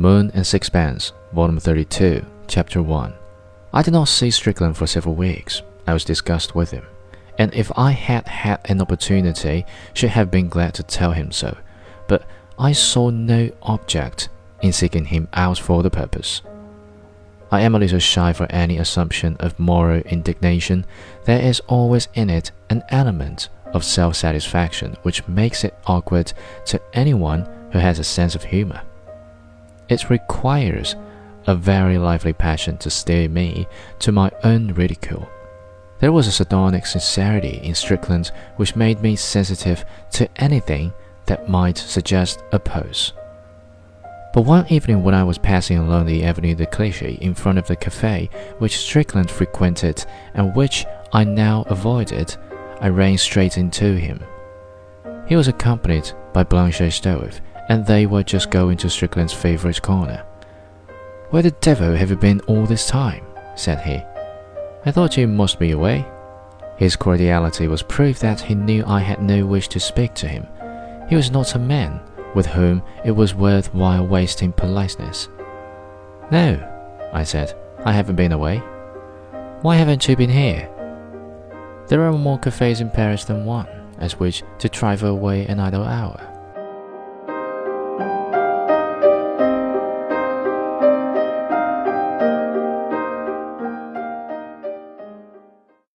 The Moon and Sixpence, Volume 32, Chapter 1. I did not see Strickland for several weeks. I was disgusted with him, and if I had had an opportunity, should have been glad to tell him so. But I saw no object in seeking him out for the purpose. I am a little shy for any assumption of moral indignation. There is always in it an element of self satisfaction which makes it awkward to anyone who has a sense of humor. It requires a very lively passion to steer me to my own ridicule. There was a sardonic sincerity in Strickland which made me sensitive to anything that might suggest a pose. But one evening when I was passing along the Avenue de Clichy in front of the cafe which Strickland frequented and which I now avoided, I ran straight into him. He was accompanied by Blanche Stroeve, and they were just going to Strickland's favorite corner. Where the devil have you been all this time? said he. I thought you must be away. His cordiality was proof that he knew I had no wish to speak to him. He was not a man with whom it was worth while wasting politeness. No, I said, I haven't been away. Why haven't you been here? There are more cafes in Paris than one, at which to drive away an idle hour.